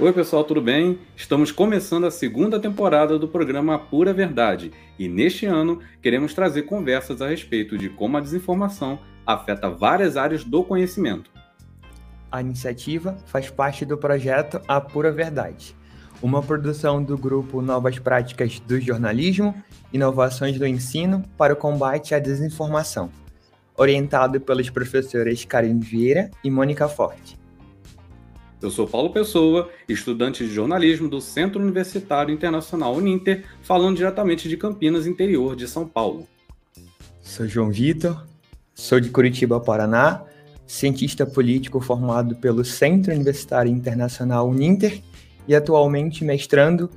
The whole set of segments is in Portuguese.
Oi, pessoal, tudo bem? Estamos começando a segunda temporada do programa Pura Verdade e neste ano queremos trazer conversas a respeito de como a desinformação afeta várias áreas do conhecimento. A iniciativa faz parte do projeto A Pura Verdade, uma produção do grupo Novas Práticas do Jornalismo, Inovações do Ensino para o Combate à Desinformação, orientado pelas professoras Karen Vieira e Mônica Forte. Eu sou Paulo Pessoa, estudante de jornalismo do Centro Universitário Internacional Uninter, falando diretamente de Campinas, interior de São Paulo. Sou João Vitor, sou de Curitiba, Paraná, cientista político formado pelo Centro Universitário Internacional Uninter e atualmente mestrando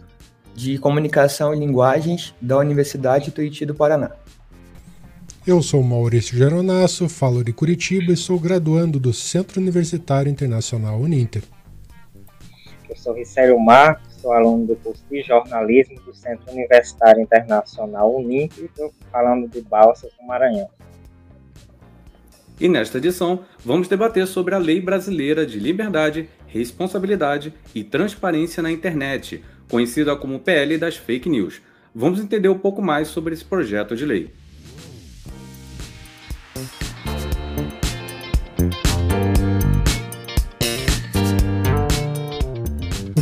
de Comunicação e Linguagens da Universidade Tuiuti do Paraná. Eu sou Maurício Geronasso, falo de Curitiba e sou graduando do Centro Universitário Internacional Uninter. Eu sou Ricério Marcos, sou aluno do curso de jornalismo do Centro Universitário Internacional Uninter e estou falando de Balsas, no Maranhão. E nesta edição, vamos debater sobre a Lei Brasileira de Liberdade, Responsabilidade e Transparência na Internet, conhecida como PL das Fake News. Vamos entender um pouco mais sobre esse projeto de lei.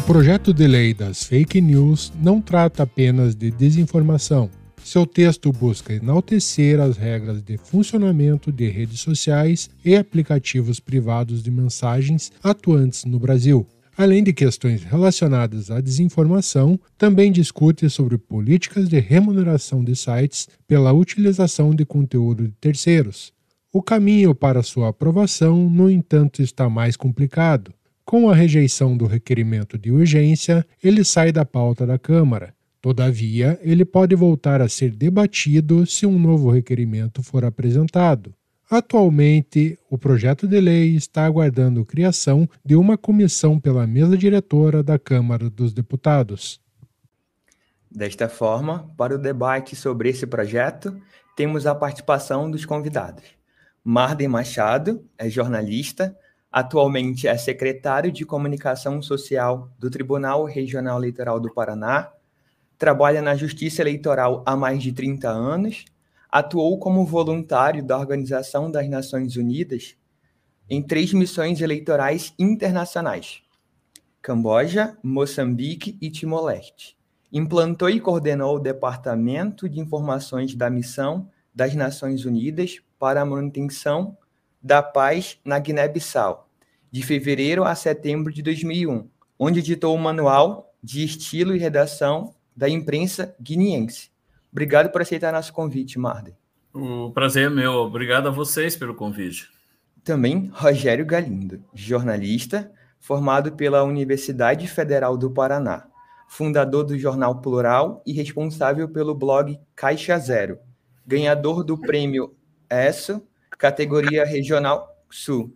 O projeto de lei das fake news não trata apenas de desinformação. Seu texto busca enaltecer as regras de funcionamento de redes sociais e aplicativos privados de mensagens atuantes no Brasil. Além de questões relacionadas à desinformação, também discute sobre políticas de remuneração de sites pela utilização de conteúdo de terceiros. O caminho para sua aprovação, no entanto, está mais complicado. Com a rejeição do requerimento de urgência, ele sai da pauta da Câmara. Todavia, ele pode voltar a ser debatido se um novo requerimento for apresentado. Atualmente, o projeto de lei está aguardando criação de uma comissão pela mesa diretora da Câmara dos Deputados. Desta forma, para o debate sobre esse projeto, temos a participação dos convidados. Marden Machado é jornalista, Atualmente é secretário de Comunicação Social do Tribunal Regional Eleitoral do Paraná, trabalha na Justiça Eleitoral há mais de 30 anos, atuou como voluntário da Organização das Nações Unidas em três missões eleitorais internacionais: Camboja, Moçambique e Timor-Leste. Implantou e coordenou o Departamento de Informações da Missão das Nações Unidas para a Manutenção da Paz na Guiné-Bissau, de fevereiro a setembro de 2001, onde editou o Manual de Estilo e Redação da Imprensa Guineense. Obrigado por aceitar nosso convite, Marden. O prazer é meu. Obrigado a vocês pelo convite. Também Rogério Galindo, jornalista, formado pela Universidade Federal do Paraná, fundador do Jornal Plural e responsável pelo blog Caixa Zero, ganhador do prêmio ESSO categoria Regional Sul,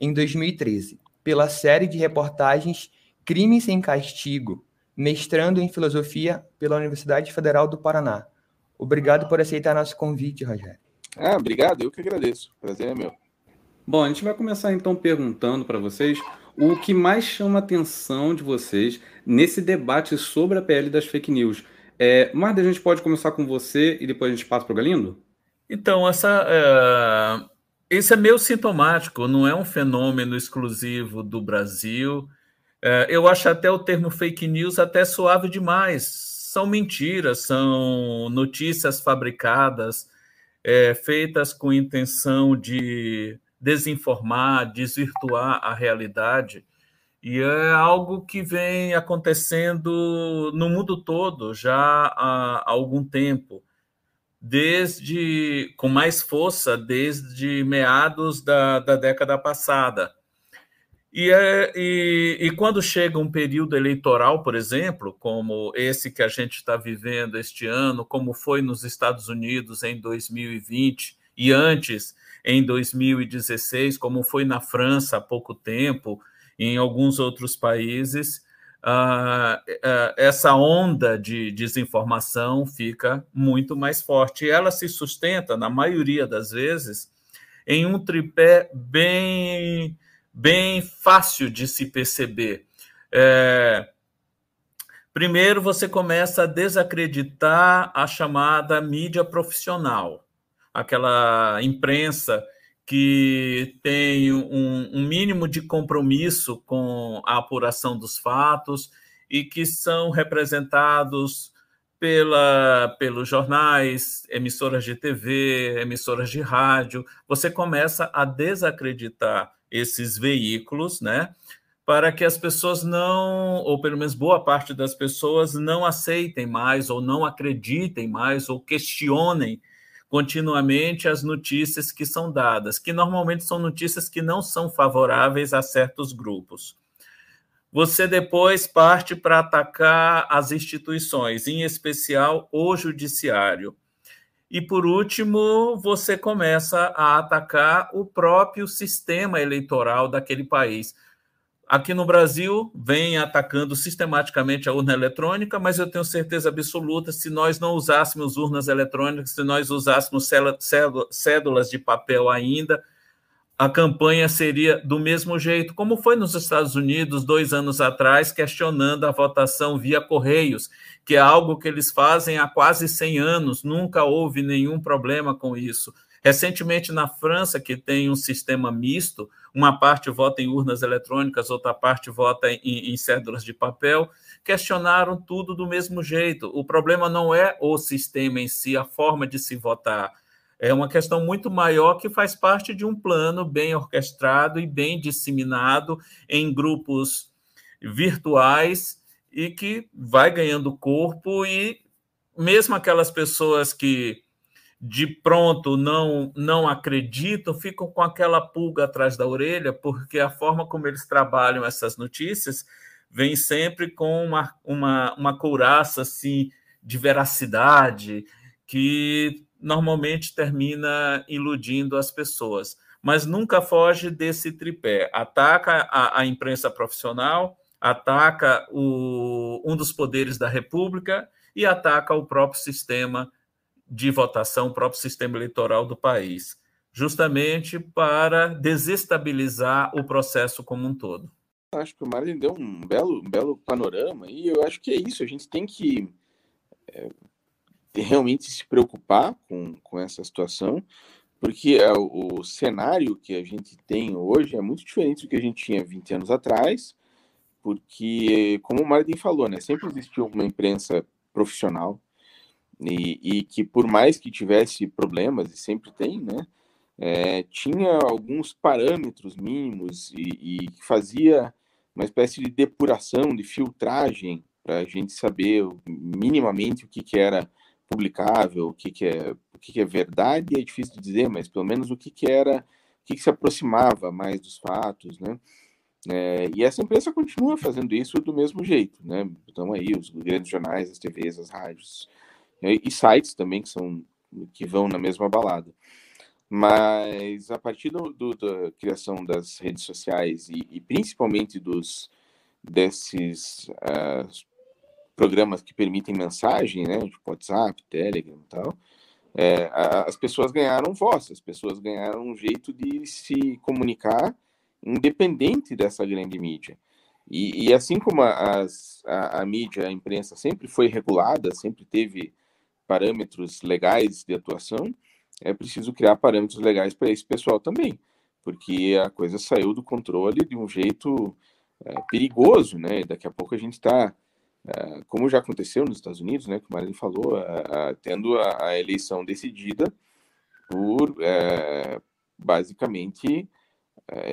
em 2013, pela série de reportagens Crime Sem Castigo, mestrando em Filosofia pela Universidade Federal do Paraná. Obrigado por aceitar nosso convite, Rogério. Ah, obrigado, eu que agradeço. Prazer é meu. Bom, a gente vai começar então perguntando para vocês o que mais chama a atenção de vocês nesse debate sobre a PL das fake news. É, Marta, a gente pode começar com você e depois a gente passa para o Galindo? Então, essa, uh, esse é meio sintomático, não é um fenômeno exclusivo do Brasil. Uh, eu acho até o termo fake news até suave demais. São mentiras, são notícias fabricadas, é, feitas com intenção de desinformar, desvirtuar a realidade. E é algo que vem acontecendo no mundo todo já há algum tempo desde com mais força desde meados da, da década passada. E, é, e, e, quando chega um período eleitoral, por exemplo, como esse que a gente está vivendo este ano, como foi nos Estados Unidos em 2020 e antes em 2016, como foi na França há pouco tempo, em alguns outros países, Uh, uh, essa onda de desinformação fica muito mais forte. Ela se sustenta, na maioria das vezes, em um tripé bem, bem fácil de se perceber. É, primeiro, você começa a desacreditar a chamada mídia profissional, aquela imprensa que tem um, um, mínimo de compromisso com a apuração dos fatos e que são representados pela, pelos jornais, emissoras de TV, emissoras de rádio. Você começa a desacreditar esses veículos, né? Para que as pessoas não, ou pelo menos boa parte das pessoas, não aceitem mais, ou não acreditem mais, ou questionem continuamente as notícias que são dadas, que normalmente são notícias que não são favoráveis a certos grupos. Você depois parte para atacar as instituições, em especial o judiciário. E por último, você começa a atacar o próprio sistema eleitoral daquele país Aqui no Brasil, vem atacando sistematicamente a urna eletrônica, mas eu tenho certeza absoluta, se nós não usássemos urnas eletrônicas, se nós usássemos cédulas de papel ainda, a campanha seria do mesmo jeito, como foi nos Estados Unidos dois anos atrás, questionando a votação via correios, que é algo que eles fazem há quase 100 anos, nunca houve nenhum problema com isso. Recentemente, na França, que tem um sistema misto, uma parte vota em urnas eletrônicas, outra parte vota em, em cédulas de papel, questionaram tudo do mesmo jeito. O problema não é o sistema em si, a forma de se votar. É uma questão muito maior que faz parte de um plano bem orquestrado e bem disseminado em grupos virtuais e que vai ganhando corpo e mesmo aquelas pessoas que de pronto não não acreditam, ficam com aquela pulga atrás da orelha, porque a forma como eles trabalham essas notícias vem sempre com uma, uma, uma couraça assim, de veracidade que normalmente termina iludindo as pessoas. Mas nunca foge desse tripé. Ataca a, a imprensa profissional, ataca o, um dos poderes da República e ataca o próprio sistema de votação, o próprio sistema eleitoral do país, justamente para desestabilizar o processo como um todo. Acho que o Marlin deu um belo, um belo panorama e eu acho que é isso. A gente tem que é, realmente se preocupar com, com essa situação, porque é, o, cenário que a gente tem hoje é muito diferente do que a gente tinha 20 anos atrás, porque, como o Martin falou, né, sempre existiu uma imprensa profissional, e, e, que por mais que tivesse problemas, e sempre tem, né, é, tinha alguns parâmetros mínimos e, e, fazia uma espécie de depuração, de filtragem, para a gente saber minimamente o que, que era publicável, o que, que, é, o que, que é verdade, é difícil de dizer, mas pelo menos o que, que era, o que, que se aproximava mais dos fatos, né? É, e essa imprensa continua fazendo isso do mesmo jeito, né? Então aí os grandes jornais, as TVs, as rádios, e sites também que são que vão na mesma balada. Mas a partir do, do, da criação das redes sociais e, e principalmente dos desses uh, programas que permitem mensagem, né, tipo WhatsApp, Telegram e tal, é, as pessoas ganharam voz, as pessoas ganharam um jeito de se comunicar independente dessa grande mídia. E, e assim como a, a, a mídia, a imprensa sempre foi regulada, sempre teve parâmetros legais de atuação, é preciso criar parâmetros legais para esse pessoal também, porque a coisa saiu do controle de um jeito é, perigoso, né? Daqui a pouco a gente está, é, como já aconteceu nos Estados Unidos, né? Que o Marilyn falou, a, tendo a, a, eleição decidida por é, basicamente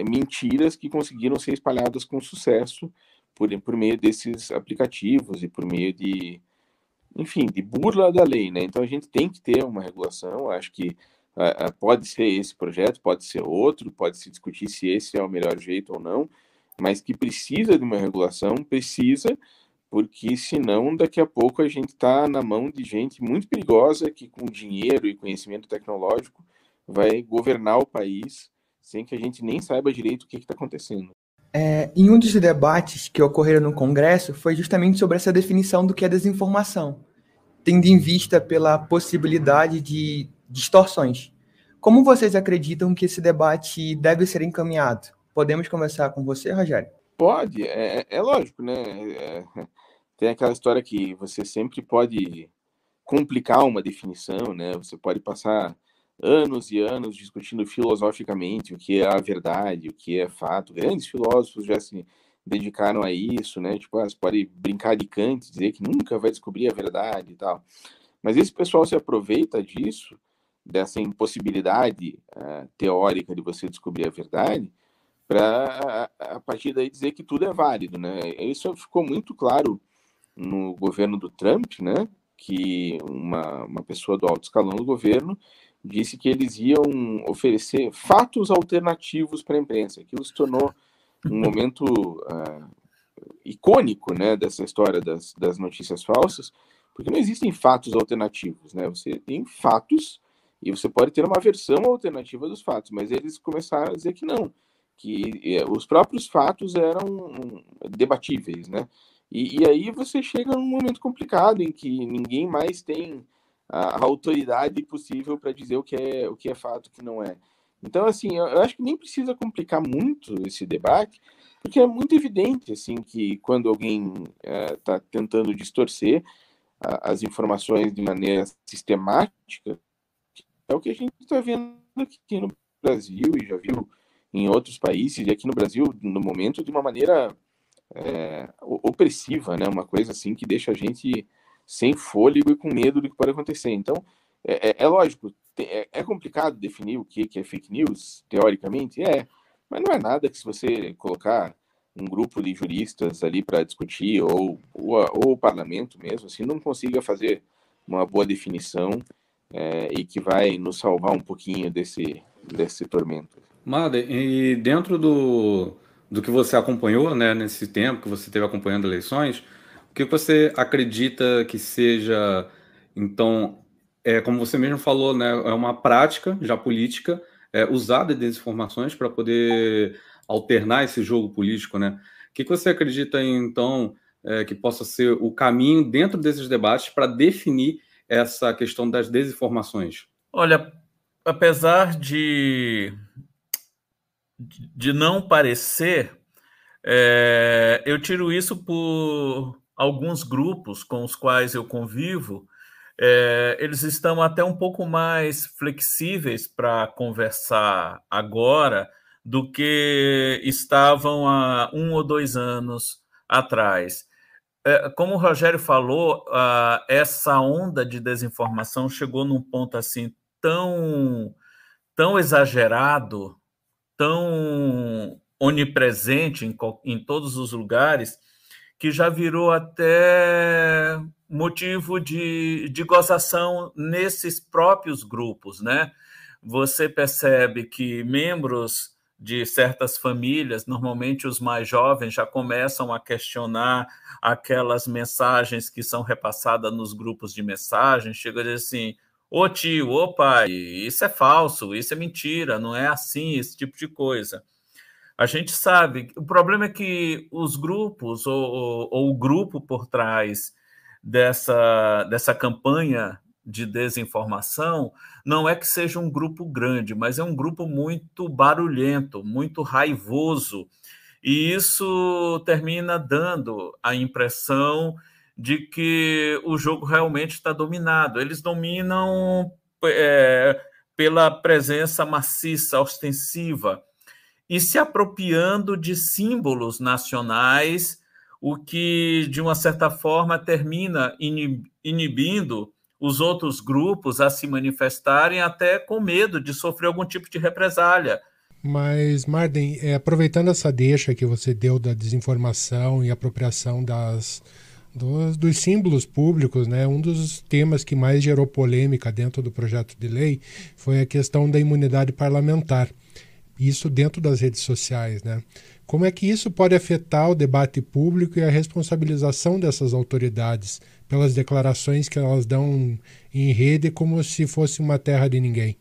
mentiras que conseguiram ser espalhadas com sucesso por, por meio desses aplicativos e por meio de enfim, de burla da lei, né? Então a gente tem que ter uma regulação. Acho que uh, pode ser esse projeto, pode ser outro, pode se discutir se esse é o melhor jeito ou não, mas que precisa de uma regulação, precisa, porque senão daqui a pouco a gente está na mão de gente muito perigosa que com dinheiro e conhecimento tecnológico vai governar o país sem que a gente nem saiba direito o que está acontecendo. É, em um dos debates que ocorreram no Congresso foi justamente sobre essa definição do que é desinformação tendo em vista pela possibilidade de distorções. Como vocês acreditam que esse debate deve ser encaminhado? Podemos começar com você, Rogério? Pode, é, é lógico, né? É, tem aquela história que você sempre pode complicar uma definição, né? Você pode passar anos e anos discutindo filosoficamente o que é a verdade, o que é fato. Grandes filósofos já se dedicaram a isso, né? Tipo, ah, você pode brincar de Kant, dizer que nunca vai descobrir a verdade e tal. Mas esse pessoal se aproveita disso, dessa impossibilidade uh, teórica de você descobrir a verdade, para a partir daí dizer que tudo é válido, né? Isso ficou muito claro no governo do Trump, né? Que uma, uma pessoa do alto escalão do governo disse que eles iam oferecer fatos alternativos para a imprensa. Aquilo se tornou um momento uh, icônico, né? Dessa história das, das notícias falsas, porque não existem fatos alternativos, né? Você tem fatos e você pode ter uma versão alternativa dos fatos, mas eles começaram a dizer que não que é, os próprios fatos eram debatíveis, né? E, e, aí você chega num momento complicado em que ninguém mais tem a, a autoridade possível para dizer o que é o que é fato, o que não é. Então, assim, eu, acho que nem precisa complicar muito esse debate, porque é muito evidente, assim, que quando alguém está é, tentando distorcer a, as informações de maneira sistemática, é o que a gente está vendo aqui no Brasil e já viu em outros países e aqui no Brasil, no momento, de uma maneira é, opressiva, né? Uma coisa assim que deixa a gente sem fôlego e com medo do que pode acontecer. Então, é, é, é lógico, é, é, complicado definir o que, é fake news, teoricamente, é, mas não é nada que se você colocar um grupo de juristas ali para discutir, ou, ou, ou, o parlamento mesmo, assim, não consiga fazer uma boa definição é, e que vai nos salvar um pouquinho desse, desse tormento. Mada, e dentro do, do que você acompanhou, né, nesse tempo que você esteve acompanhando eleições, o que você acredita que seja, então, é, como você mesmo falou, né, é uma prática já política é, usada de desinformações para poder alternar esse jogo político, né? O que você acredita, então, é, que possa ser o caminho dentro desses debates para definir essa questão das desinformações? Olha, apesar de de não parecer, é, eu tiro isso por alguns grupos com os quais eu convivo, é, eles estão até um pouco mais flexíveis para conversar agora do que estavam há um ou dois anos atrás. É, como o Rogério falou, essa onda de desinformação chegou num ponto assim tão, tão exagerado tão onipresente em, em todos os lugares que já virou até motivo de, de gozação nesses próprios grupos, né? Você percebe que membros de certas famílias, normalmente os mais jovens, já começam a questionar aquelas mensagens que são repassadas nos grupos de mensagens, chega a dizer assim, Ô tio, ô pai, isso é falso, isso é mentira, não é assim, esse tipo de coisa. A gente sabe, o problema é que os grupos, ou, ou o grupo por trás dessa, dessa campanha de desinformação, não é que seja um grupo grande, mas é um grupo muito barulhento, muito raivoso. E isso termina dando a impressão de que o jogo realmente está dominado. Eles dominam é, pela presença maciça, ostensiva, e se apropriando de símbolos nacionais, o que, de uma certa forma, termina inibindo os outros grupos a se manifestarem, até com medo de sofrer algum tipo de represália. Mas, Marden, é, aproveitando essa deixa que você deu da desinformação e apropriação das, dos, dos, símbolos públicos, né, um dos temas que mais gerou polêmica dentro do projeto de lei foi a questão da imunidade parlamentar. Isso dentro das redes sociais, né? Como é que isso pode afetar o debate público e a responsabilização dessas autoridades pelas declarações que elas dão em rede como se fosse uma terra de ninguém?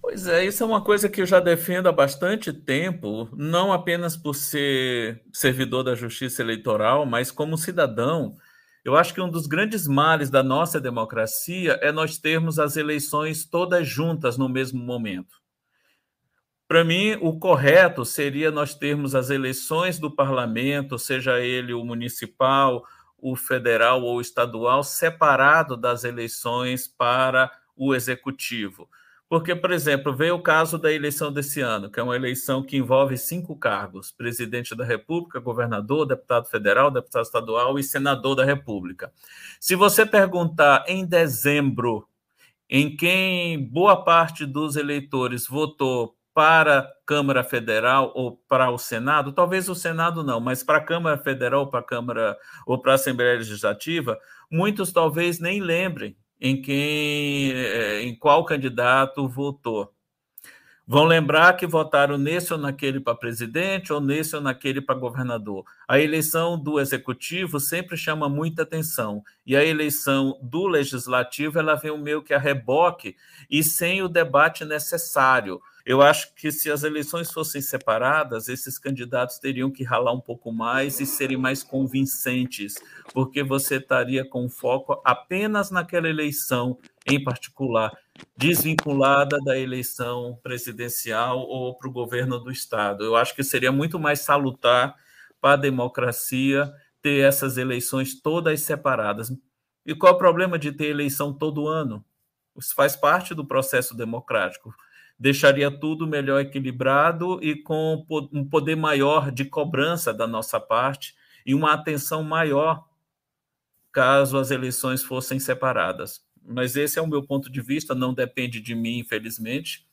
Pois é, isso é uma coisa que eu já defendo há bastante tempo, não apenas por ser servidor da justiça eleitoral, mas como cidadão eu acho que um dos grandes males da nossa democracia é nós termos as eleições todas juntas no mesmo momento. Para mim, o correto seria nós termos as eleições do parlamento, seja ele o municipal, o federal ou estadual, separado das eleições para o executivo. Porque, por exemplo, veio o caso da eleição desse ano, que é uma eleição que envolve cinco cargos: presidente da República, governador, deputado federal, deputado estadual e senador da República. Se você perguntar em dezembro em quem boa parte dos eleitores votou para a Câmara Federal ou para o Senado, talvez o Senado não, mas para a Câmara Federal, para a Câmara ou para a Assembleia Legislativa, muitos talvez nem lembrem em quem, eh, em qual candidato votou. Vão lembrar que votaram nesse ou naquele para presidente, ou nesse ou naquele para governador. A eleição do executivo sempre chama muita atenção, e a eleição do legislativo ela vem meio que a reboque e sem o debate necessário. Eu acho que se as eleições fossem separadas, esses candidatos teriam que ralar um pouco mais e serem mais convincentes, porque você estaria com foco apenas naquela eleição em particular, desvinculada da eleição presidencial ou para o governo do Estado. Eu acho que seria muito mais salutar para a democracia ter essas eleições todas separadas. E qual é o problema de ter eleição todo ano? Isso faz parte do processo democrático deixaria tudo melhor equilibrado e com um poder maior de cobrança da nossa parte e uma atenção maior caso as eleições fossem separadas. Mas esse é o meu ponto de vista, não depende de mim, infelizmente.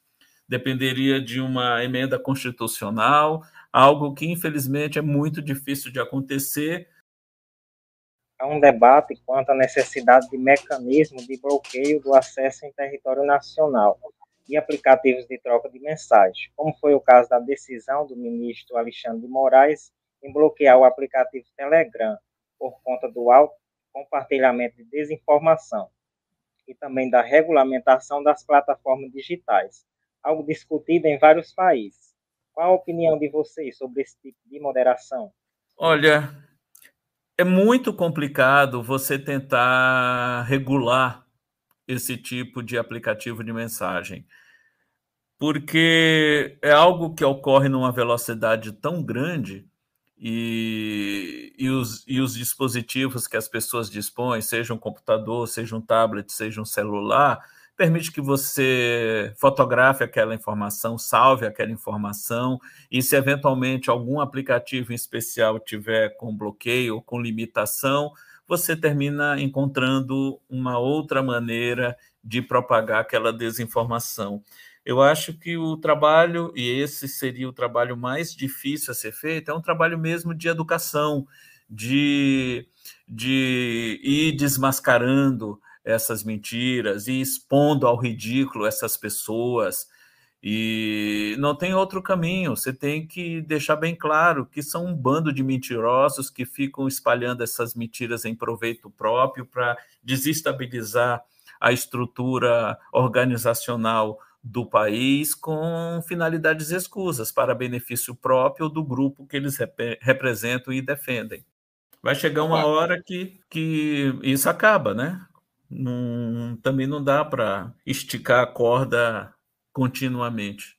Dependeria de uma emenda constitucional, algo que, infelizmente, é muito difícil de acontecer. Há um debate quanto à necessidade de mecanismo de bloqueio do acesso em território nacional e aplicativos de troca de mensagens, como foi o caso da decisão do ministro Alexandre de Moraes em bloquear o aplicativo Telegram por conta do alto compartilhamento de desinformação e também da regulamentação das plataformas digitais, algo discutido em vários países. Qual a opinião de vocês sobre esse tipo de moderação? Olha, é muito complicado você tentar regular esse tipo de aplicativo de mensagem, porque é algo que ocorre numa velocidade tão grande e, e, os, e os dispositivos que as pessoas dispõem, seja um computador, seja um tablet, seja um celular, permite que você fotografe aquela informação, salve aquela informação, e se eventualmente algum aplicativo em especial tiver com bloqueio ou com limitação, você termina encontrando uma outra maneira de propagar aquela desinformação. Eu acho que o trabalho, e esse seria o trabalho mais difícil a ser feito, é um trabalho mesmo de educação, de, de ir desmascarando essas mentiras e expondo ao ridículo essas pessoas, e não tem outro caminho. Você tem que deixar bem claro que são um bando de mentirosos que ficam espalhando essas mentiras em proveito próprio para desestabilizar a estrutura organizacional do país com finalidades escusas para benefício próprio do grupo que eles rep representam e defendem. Vai chegar uma hora que, que isso acaba, né? Não, também não dá para esticar a corda continuamente.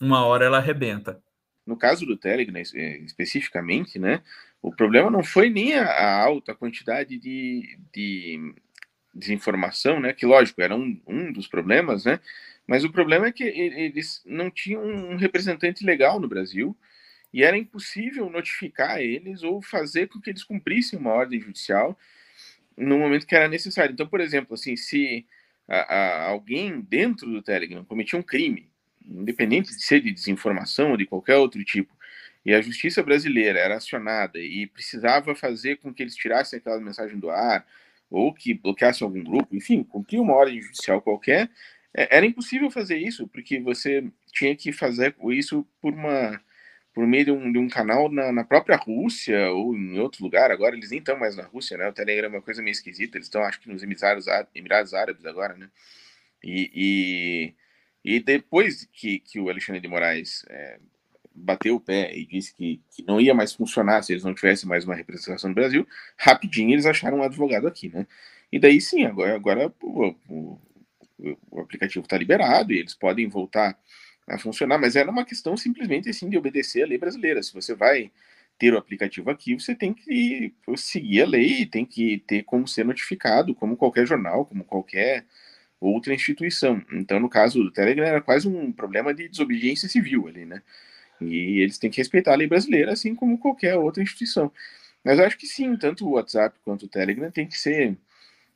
Uma hora ela arrebenta. No caso do Telegram, eh, especificamente, né, o problema não foi nem a, alta quantidade de, de desinformação, né, que lógico era um, um dos problemas, né, mas o problema é que eles não tinham um representante legal no Brasil e era impossível notificar eles ou fazer com que eles cumprissem uma ordem judicial no momento que era necessário. Então, por exemplo, assim, se a, a, alguém dentro do Telegram cometia um crime, independente de ser de desinformação ou de qualquer outro tipo, e a justiça brasileira era acionada e precisava fazer com que eles tirassem aquela mensagem do ar, ou que bloqueassem algum grupo, enfim, cumprir uma ordem judicial qualquer, era impossível fazer isso, porque você tinha que fazer isso por uma por meio de um, de um canal na, na, própria Rússia ou em outro lugar. Agora eles nem estão mais na Rússia, né? O Telegram é uma coisa meio esquisita. Eles estão, acho que, nos Emirados, Emirados Árabes agora, né? E, e, e, depois que, que o Alexandre de Moraes é, bateu o pé e disse que, que não ia mais funcionar se eles não tivessem mais uma representação no Brasil, rapidinho eles acharam um advogado aqui, né? E daí sim, agora, agora o, o, o aplicativo está liberado e eles podem voltar a funcionar, mas era uma questão simplesmente assim de obedecer a lei brasileira. Se você vai ter o aplicativo aqui, você tem que seguir a lei, tem que ter como ser notificado, como qualquer jornal, como qualquer outra instituição. Então, no caso do Telegram, era quase um problema de desobediência civil ali, né? E eles têm que respeitar a lei brasileira, assim como qualquer outra instituição. Mas eu acho que sim, tanto o WhatsApp quanto o Telegram têm que ser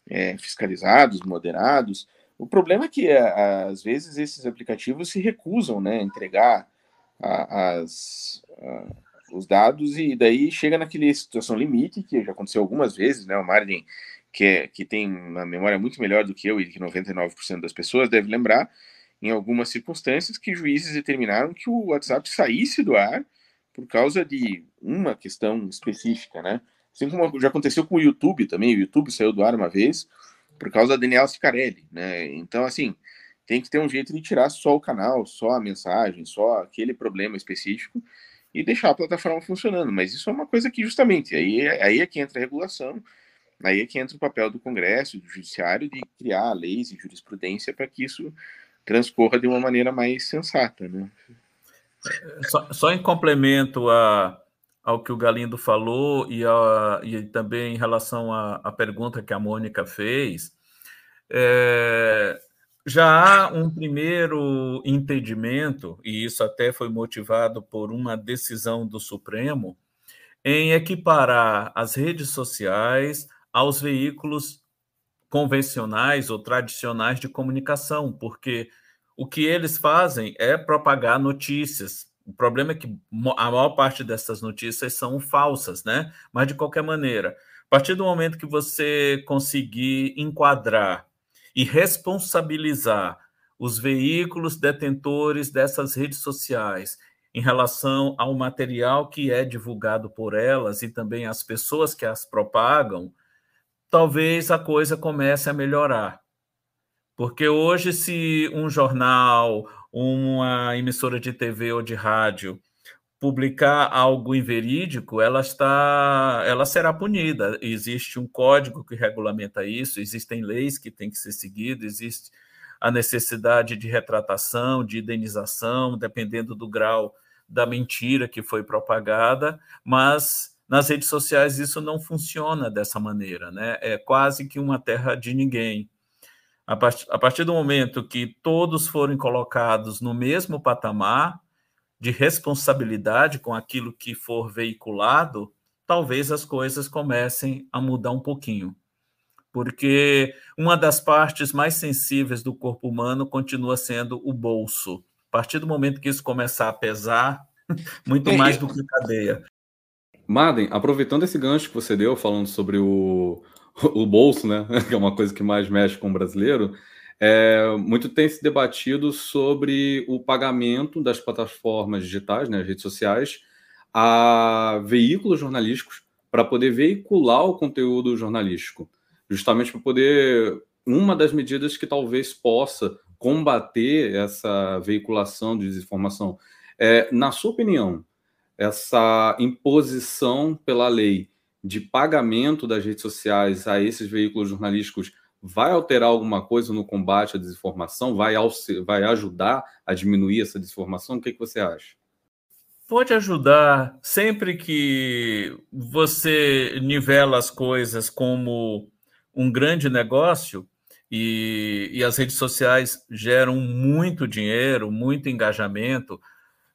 é, fiscalizados, moderados. O problema é que, às vezes, esses aplicativos se recusam né, a entregar a, as, a, os dados e daí chega naquele situação limite, que já aconteceu algumas vezes, né? O Martin, que, é, que tem uma memória muito melhor do que eu e que 99% das pessoas deve lembrar, em algumas circunstâncias que juízes determinaram que o WhatsApp saísse do ar por causa de uma questão específica, né? Assim como já aconteceu com o YouTube também, o YouTube saiu do ar uma vez por causa da Daniela Sicarelli, né? Então, assim, tem que ter um jeito de tirar só o canal, só a mensagem, só aquele problema específico e deixar a plataforma funcionando. Mas isso é uma coisa que, justamente, aí, aí é que entra a regulação, aí é que entra o papel do Congresso, do Judiciário, de criar leis e jurisprudência para que isso transcorra de uma maneira mais sensata, né? Só, só em complemento a, ao que o Galindo falou e, a, e também em relação à, à pergunta que a Mônica fez, é, já há um primeiro entendimento, e isso até foi motivado por uma decisão do Supremo, em equiparar as redes sociais aos veículos convencionais ou tradicionais de comunicação, porque o que eles fazem é propagar notícias. O problema é que a maior parte dessas notícias são falsas, né? Mas de qualquer maneira, a partir do momento que você conseguir enquadrar e responsabilizar os veículos detentores dessas redes sociais em relação ao material que é divulgado por elas e também as pessoas que as propagam, talvez a coisa comece a melhorar. Porque hoje, se um jornal, uma emissora de TV ou de rádio publicar algo inverídico, ela está, ela será punida. Existe um código que regulamenta isso, existem leis que têm que ser seguidas, existe a necessidade de retratação, de indenização, dependendo do grau da mentira que foi propagada, mas nas redes sociais isso não funciona dessa maneira, né? É quase que uma terra de ninguém. A partir, a partir do momento que todos forem colocados no mesmo patamar de responsabilidade com aquilo que for veiculado, talvez as coisas comecem a mudar um pouquinho. Porque uma das partes mais sensíveis do corpo humano continua sendo o bolso. A partir do momento que isso começar a pesar, muito é, mais do que cadeia. Madem, aproveitando esse gancho que você deu, falando sobre o, o bolso, né, que é uma coisa que mais mexe com o brasileiro, é, muito tem se debatido sobre o pagamento das plataformas digitais, né, redes sociais, a veículos jornalísticos para poder veicular o conteúdo jornalístico, justamente para poder uma das medidas que talvez possa combater essa veiculação de desinformação. É, na sua opinião, essa imposição pela lei de pagamento das redes sociais a esses veículos jornalísticos vai alterar alguma coisa no combate à desinformação? Vai, vai ajudar a diminuir essa desinformação? O que, que você acha? Pode ajudar sempre que você nivela as coisas como um grande negócio e, e as redes sociais geram muito dinheiro, muito engajamento.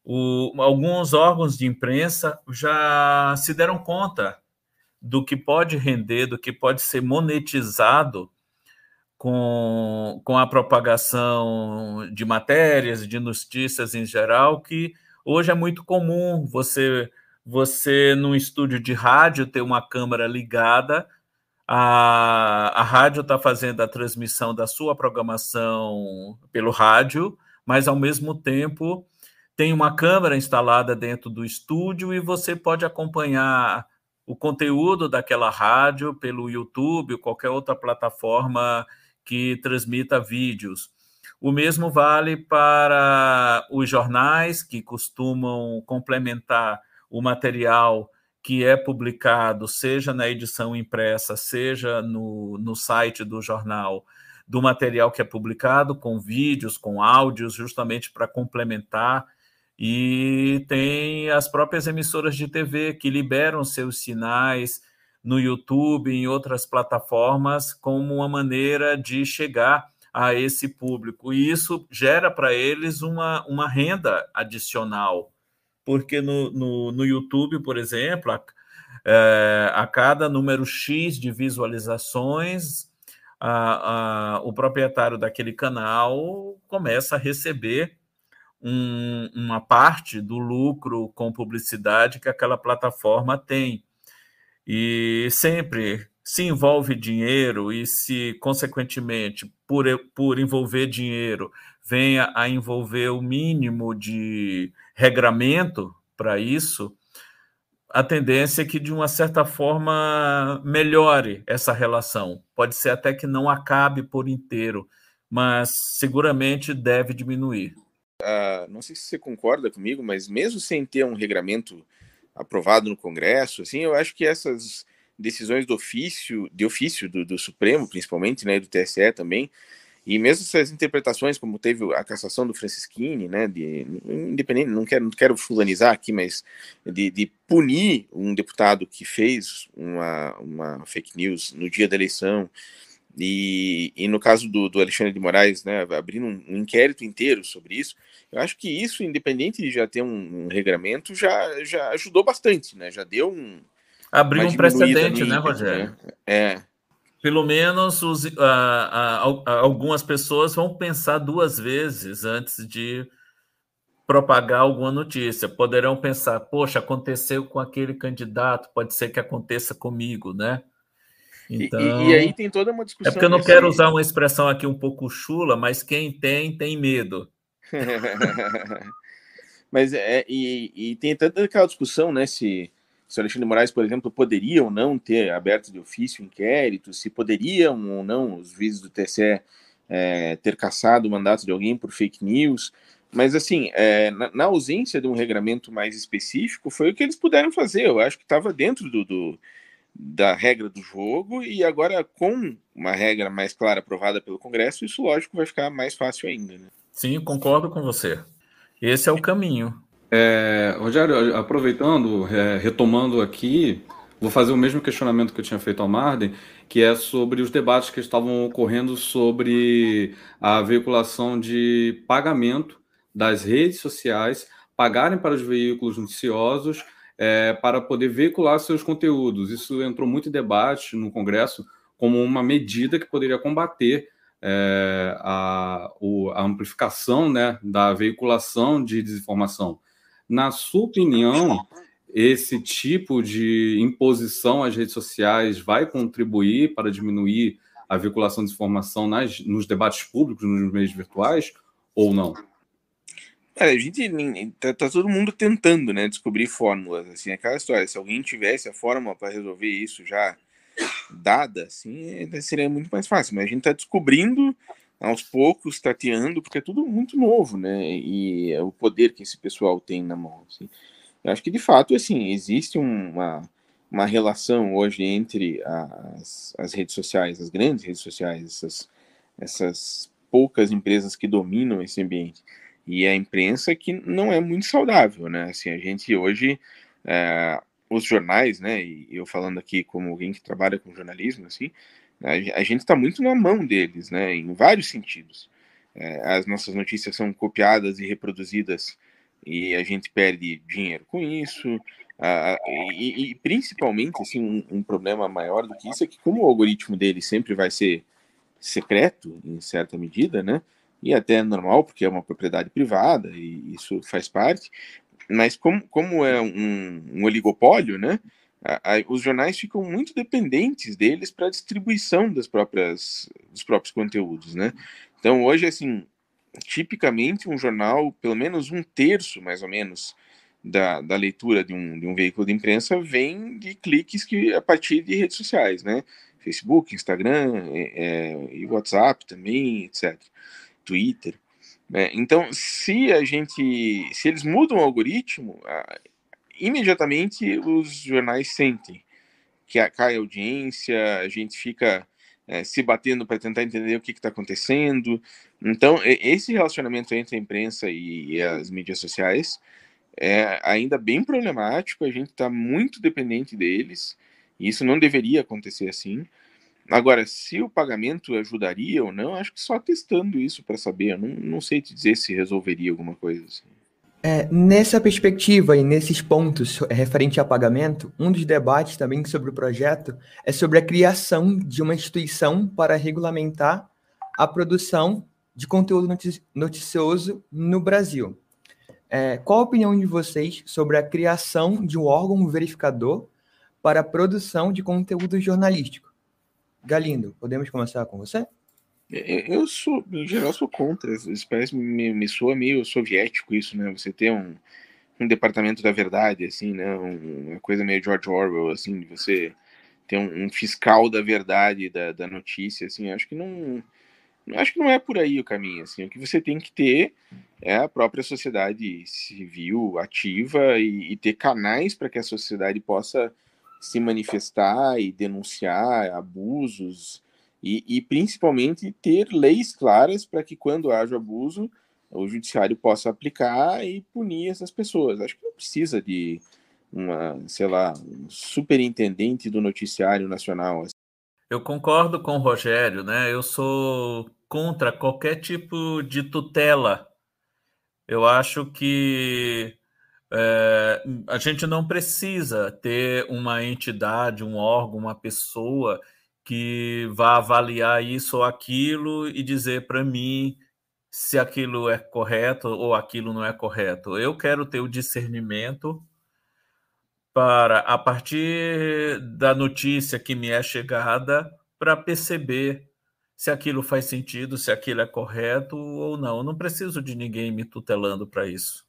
O, alguns órgãos de imprensa já se deram conta do que pode render, do que pode ser monetizado com, com a propagação de matérias, de notícias em geral, que hoje é muito comum você, você num estúdio de rádio, ter uma câmera ligada, a, a rádio está fazendo a transmissão da sua programação pelo rádio, mas ao mesmo tempo tem uma câmera instalada dentro do estúdio e você pode acompanhar o conteúdo daquela rádio pelo YouTube ou qualquer outra plataforma que transmita vídeos. O mesmo vale para os jornais que costumam complementar o material que é publicado, seja na edição impressa, seja no, no site do jornal, do material que é publicado, com vídeos, com áudios, justamente para complementar. E tem as próprias emissoras de TV que liberam seus sinais no YouTube, em outras plataformas, como uma maneira de chegar a esse público. E isso gera para eles uma, uma renda adicional, porque no, no, no YouTube, por exemplo, a, é, a cada número X de visualizações, a, a, o proprietário daquele canal começa a receber um, uma parte do lucro com publicidade que aquela plataforma tem. E sempre se envolve dinheiro e se, consequentemente, por, por envolver dinheiro, venha a envolver o mínimo de regramento para isso, a tendência é que, de uma certa forma, melhore essa relação. Pode ser até que não acabe por inteiro, mas seguramente deve diminuir. Uh, não sei se você concorda comigo, mas mesmo sem ter um regramento aprovado no Congresso, assim, eu acho que essas decisões do ofício, de ofício do, do Supremo, principalmente, né, do TSE também, e mesmo essas interpretações, como teve a cassação do Francisquini, né, de, independente, não quero, não quero fulanizar aqui, mas de, de punir um deputado que fez uma, uma fake news no dia da eleição, e, e no caso do, do Alexandre de Moraes, né, abrindo um, um, inquérito inteiro sobre isso, eu acho que isso, independente de já ter um, um regramento, já, já ajudou bastante, né, já deu um, Abrir um precedente, né, Rogério? Né? É. Pelo menos os, uh, uh, algumas pessoas vão pensar duas vezes antes de propagar alguma notícia. Poderão pensar, poxa, aconteceu com aquele candidato, pode ser que aconteça comigo, né? Então, e, e aí tem toda uma discussão. É porque eu não quero usar uma expressão aqui um pouco chula, mas quem tem, tem medo. mas é, e, e tem toda aquela discussão, né? Se se o Alexandre de Moraes, por exemplo, poderia ou não ter aberto de ofício inquérito, se poderiam ou não os juízes do TSE é, ter caçado o mandato de alguém por fake news. Mas, assim, é, na, na, ausência de um regramento mais específico, foi o que eles puderam fazer. Eu acho que estava dentro do, do, da regra do jogo, e agora, com uma regra mais clara aprovada pelo Congresso, isso, lógico, vai ficar mais fácil ainda. Né? Sim, concordo com você. Esse é o caminho. É, Rogério, aproveitando, é, retomando aqui, vou fazer o mesmo questionamento que eu tinha feito ao Marden, que é sobre os debates que estavam ocorrendo sobre a veiculação de pagamento das redes sociais pagarem para os veículos noticiosos é, para poder veicular seus conteúdos. Isso entrou muito em debate no Congresso como uma medida que poderia combater é, a, o, a amplificação né, da veiculação de desinformação. Na sua opinião, esse tipo de imposição às redes sociais vai contribuir para diminuir a veiculação de informação nas, nos debates públicos, nos meios virtuais, ou não? É, a gente tá, tá, todo mundo tentando, né, descobrir fórmulas, assim, aquela história, se alguém tivesse a fórmula para resolver isso já dada, assim, seria muito mais fácil, mas a gente está descobrindo aos poucos tateando, porque é tudo muito novo, né? E é o poder que esse pessoal tem na mão. Assim. Eu acho que de fato, assim, existe uma, uma relação hoje entre as, as redes sociais, as grandes redes sociais, essas, essas poucas empresas que dominam esse ambiente e a imprensa que não é muito saudável, né? Assim, a gente hoje é, os jornais, né? E eu falando aqui como alguém que trabalha com jornalismo, assim, a gente está muito na mão deles, né, em vários sentidos. É, as nossas notícias são copiadas e reproduzidas e a gente perde dinheiro com isso. e, e, principalmente, assim, um, um, problema maior do que isso é que como o algoritmo dele sempre vai ser secreto, em certa medida, né, e até é normal, porque é uma propriedade privada e isso faz parte, mas como, como é um, um oligopólio, né, a, a, os jornais ficam muito dependentes deles para a distribuição das próprias, dos próprios conteúdos, né? Então, hoje, assim, tipicamente um jornal, pelo menos um terço, mais ou menos, da, da leitura de um, de um veículo de imprensa vem de cliques que a partir de redes sociais, né? Facebook, Instagram, é, é, e WhatsApp também, etc. Twitter. Né? Então, se a gente, se eles mudam o algoritmo, imediatamente os jornais sentem que cai a audiência, a gente fica é, se batendo para tentar entender o que está acontecendo. Então, esse relacionamento entre a imprensa e, e as mídias sociais é ainda bem problemático, a gente está muito dependente deles, e isso não deveria acontecer assim. Agora, se o pagamento ajudaria ou não, acho que só testando isso para saber, eu não, não sei te dizer se resolveria alguma coisa assim. É, nessa perspectiva e nesses pontos referente a pagamento, um dos debates também sobre o projeto é sobre a criação de uma instituição para regulamentar a produção de conteúdo noticioso no Brasil. É, qual a opinião de vocês sobre a criação de um órgão verificador para a produção de conteúdo jornalístico? Galindo, podemos começar com você? Eu sou, em geral, sou contra. Isso parece me, me soa meio soviético isso, né? Você ter um, um departamento da verdade, assim, né? uma coisa meio George Orwell, assim, de você ter um, um, fiscal da verdade da, da notícia, assim. Acho que não, acho que não é por aí o caminho, assim. O que você tem que ter é a própria sociedade civil ativa e, e ter canais para que a sociedade possa se manifestar e denunciar abusos e, e principalmente ter leis claras para que quando haja abuso o judiciário possa aplicar e punir essas pessoas. Acho que não precisa de uma, sei lá, um superintendente do noticiário nacional. Assim. Eu concordo com o Rogério, né? Eu sou contra qualquer tipo de tutela. Eu acho que é, a gente não precisa ter uma entidade, um órgão, uma pessoa que vá avaliar isso ou aquilo e dizer para mim se aquilo é correto ou aquilo não é correto. Eu quero ter o discernimento para, a partir da notícia que me é chegada, para perceber se aquilo faz sentido, se aquilo é correto ou não. Eu não preciso de ninguém me tutelando para isso.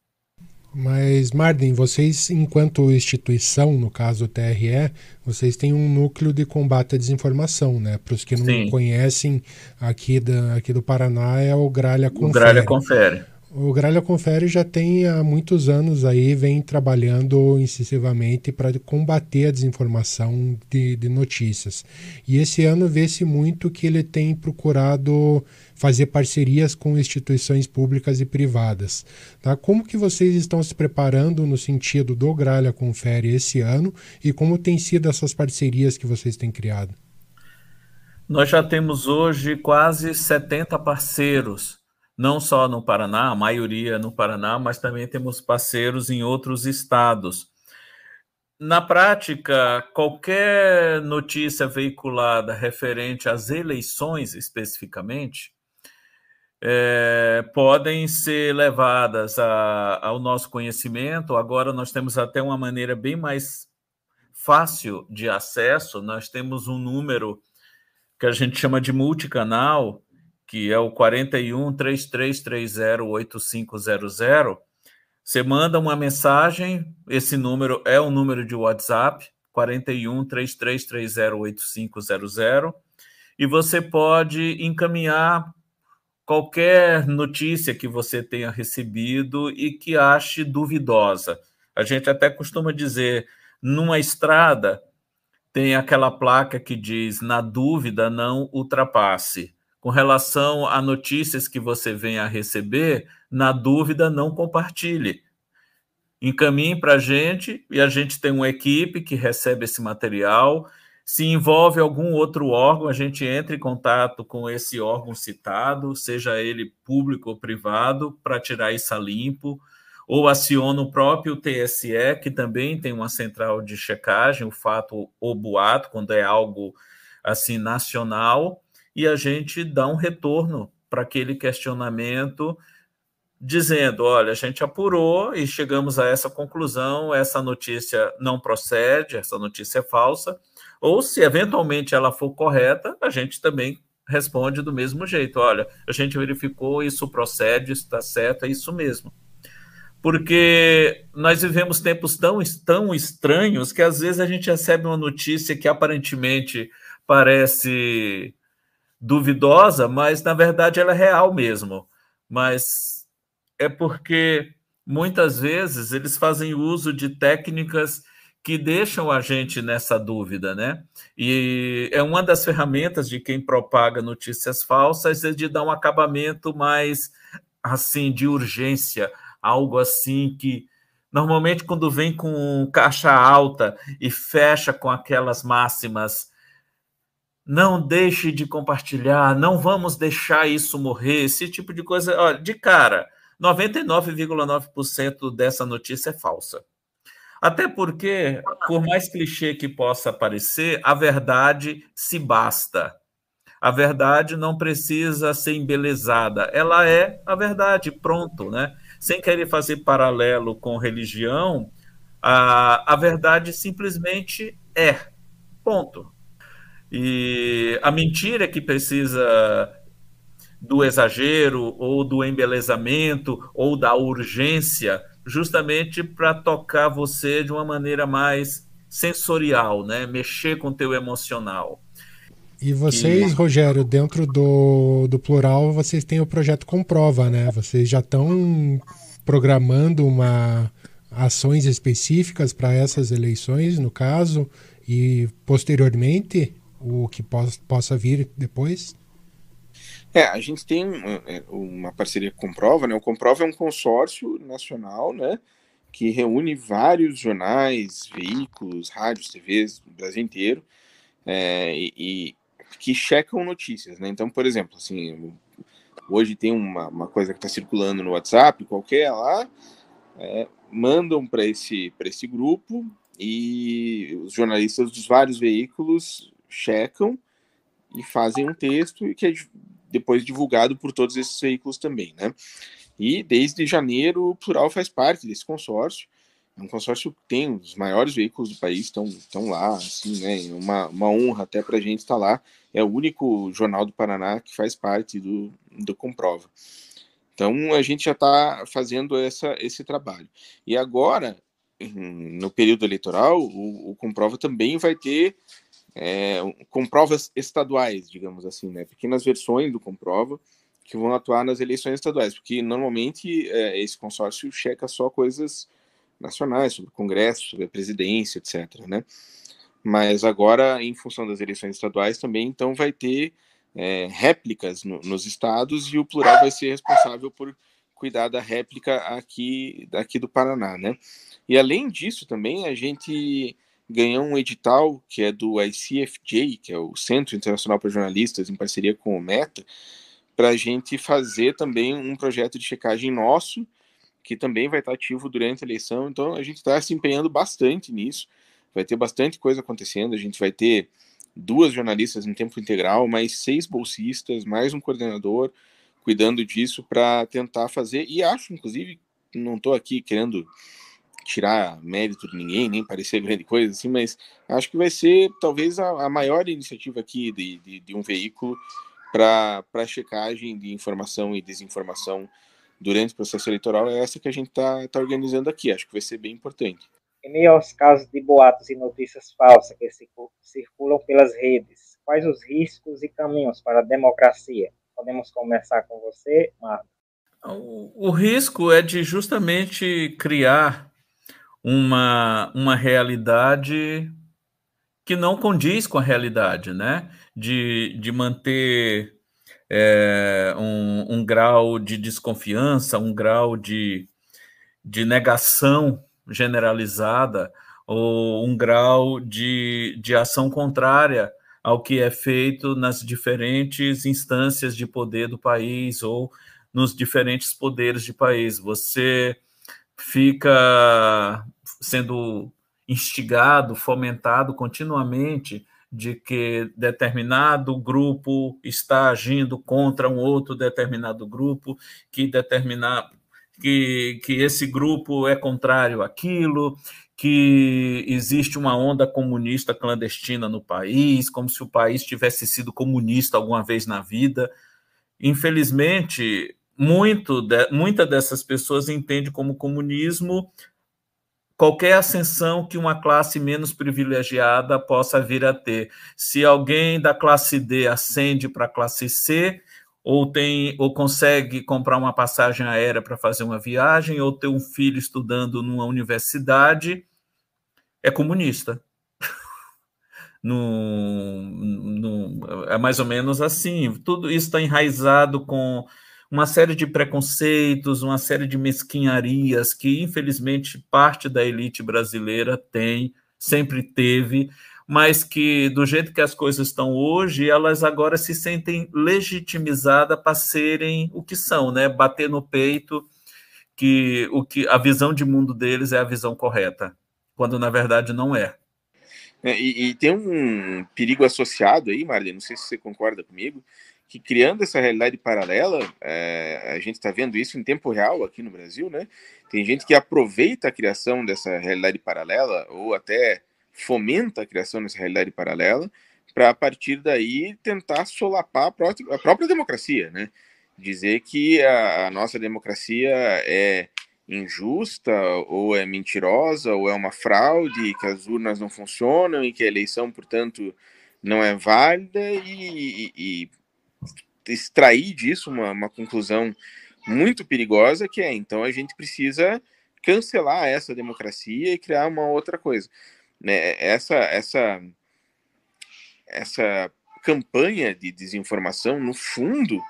Mas, Marden, vocês, enquanto instituição, no caso o TRE, vocês têm um núcleo de combate à desinformação, né? Para os que não Sim. conhecem, aqui, da, aqui do Paraná é o Gralha Confere. O Gralha Confere. O Gralha Confere já tem há muitos anos aí, vem trabalhando incisivamente para combater a desinformação de, de notícias. E esse ano vê-se muito que ele tem procurado fazer parcerias com instituições públicas e privadas. Tá? Como que vocês estão se preparando no sentido do Gralha Confere esse ano e como têm sido essas parcerias que vocês têm criado? Nós já temos hoje quase 70 parceiros não só no Paraná, a maioria no Paraná, mas também temos parceiros em outros estados. Na prática, qualquer notícia veiculada referente às eleições especificamente é, podem ser levadas a, ao nosso conhecimento. Agora nós temos até uma maneira bem mais fácil de acesso. Nós temos um número que a gente chama de multicanal, que é o 41 3330 8500. Você manda uma mensagem, esse número é o número de WhatsApp, 41 3330 8500, e você pode encaminhar qualquer notícia que você tenha recebido e que ache duvidosa. A gente até costuma dizer, numa estrada tem aquela placa que diz: na dúvida, não ultrapasse com relação a notícias que você venha a receber, na dúvida, não compartilhe. Encaminhe para a gente e a gente tem uma equipe que recebe esse material. Se envolve algum outro órgão, a gente entra em contato com esse órgão citado, seja ele público ou privado, para tirar isso a limpo, ou aciona o próprio TSE, que também tem uma central de checagem, o fato ou boato, quando é algo assim nacional e a gente dá um retorno para aquele questionamento, dizendo: olha, a gente apurou e chegamos a essa conclusão, essa notícia não procede, essa notícia é falsa, ou se eventualmente ela for correta, a gente também responde do mesmo jeito: olha, a gente verificou, isso procede, isso está certo, é isso mesmo. Porque nós vivemos tempos tão, tão estranhos que às vezes a gente recebe uma notícia que aparentemente parece duvidosa, mas na verdade ela é real mesmo. Mas é porque muitas vezes eles fazem uso de técnicas que deixam a gente nessa dúvida, né? E é uma das ferramentas de quem propaga notícias falsas é de dar um acabamento mais assim de urgência, algo assim que normalmente quando vem com caixa alta e fecha com aquelas máximas não deixe de compartilhar, não vamos deixar isso morrer, esse tipo de coisa, olha, de cara, 99,9% dessa notícia é falsa. Até porque, por mais clichê que possa parecer, a verdade se basta. A verdade não precisa ser embelezada, ela é a verdade, pronto, né? Sem querer fazer paralelo com religião, a, a verdade simplesmente é, ponto. E a mentira que precisa do exagero ou do embelezamento ou da urgência justamente para tocar você de uma maneira mais sensorial, né? Mexer com o teu emocional. E vocês, e... Rogério, dentro do, do plural, vocês têm o projeto Comprova, né? Vocês já estão programando uma ações específicas para essas eleições, no caso, e posteriormente o que possa vir depois? É, a gente tem é, uma parceria com Comprova, né? O Comprova é um consórcio nacional, né? Que reúne vários jornais, veículos, rádios, TVs do Brasil inteiro, é, e, e, que checam notícias, né? Então, por exemplo, assim, hoje tem uma, uma coisa que está circulando no WhatsApp, qualquer lá, é, mandam para esse, esse grupo e os jornalistas dos vários veículos checam e fazem um texto que é depois divulgado por todos esses veículos também, né? E desde janeiro o Plural faz parte desse consórcio. É um consórcio que tem os maiores veículos do país estão estão lá, assim, né? Uma, uma honra até para a gente estar tá lá. É o único jornal do Paraná que faz parte do, do Comprova. Então a gente já está fazendo essa, esse trabalho. E agora, no período eleitoral, o, o Comprova também vai ter é, com provas estaduais, digamos assim, né? pequenas versões do Comprova que vão atuar nas eleições estaduais, porque normalmente é, esse consórcio checa só coisas nacionais, sobre o Congresso, sobre a presidência, etc. Né? Mas agora, em função das eleições estaduais, também então vai ter é, réplicas no, nos estados e o plural vai ser responsável por cuidar da réplica aqui, aqui do Paraná, né? E além disso também a gente ganhou um edital que é do ICFJ, que é o Centro Internacional para Jornalistas, em parceria com o Meta, para a gente fazer também um projeto de checagem nosso, que também vai estar ativo durante a eleição. Então a gente está se empenhando bastante nisso. Vai ter bastante coisa acontecendo. A gente vai ter duas jornalistas em tempo integral, mais seis bolsistas, mais um coordenador cuidando disso para tentar fazer. E acho, inclusive, não estou aqui querendo tirar mérito de ninguém, nem parecer grande coisa assim, mas acho que vai ser talvez a, a maior iniciativa aqui de, de, de um veículo para checagem de informação e desinformação durante o processo eleitoral é essa que a gente está tá organizando aqui. Acho que vai ser bem importante. Em meio aos casos de boatos e notícias falsas que circulam pelas redes, quais os riscos e caminhos para a democracia? Podemos começar com você, Marco. O, o risco é de justamente criar uma, uma realidade que não condiz com a realidade, né? De, de manter é, um, um grau de desconfiança, um grau de, de negação generalizada ou um grau de, de ação contrária ao que é feito nas diferentes instâncias de poder do país ou nos diferentes poderes de país. Você fica sendo instigado, fomentado continuamente de que determinado grupo está agindo contra um outro determinado grupo, que determinar que, que esse grupo é contrário àquilo, que existe uma onda comunista clandestina no país, como se o país tivesse sido comunista alguma vez na vida. Infelizmente, muito de, muita dessas pessoas entende como comunismo qualquer ascensão que uma classe menos privilegiada possa vir a ter. Se alguém da classe D ascende para a classe C, ou tem ou consegue comprar uma passagem aérea para fazer uma viagem, ou ter um filho estudando numa universidade, é comunista. no, no, é mais ou menos assim. Tudo isso está enraizado com uma série de preconceitos, uma série de mesquinharias que, infelizmente, parte da elite brasileira tem, sempre teve, mas que, do jeito que as coisas estão hoje, elas agora se sentem legitimizadas para serem o que são, né? Bater no peito que o que a visão de mundo deles é a visão correta, quando na verdade não é. é e, e, tem um perigo associado aí, Marlene, não sei se você concorda comigo, que criando essa realidade paralela, é, a gente está vendo isso em tempo real aqui no Brasil, né? Tem gente que aproveita a criação dessa realidade paralela ou até fomenta a criação dessa realidade paralela para a partir daí tentar solapar a própria, a própria democracia, né? Dizer que a, a nossa democracia é injusta ou é mentirosa ou é uma fraude, que as urnas não funcionam e que a eleição, portanto, não é válida e, e, extrair disso uma, uma conclusão muito perigosa, que é, então a gente precisa cancelar essa democracia e criar uma outra coisa. Né? Essa, essa, essa campanha de desinformação, no fundo,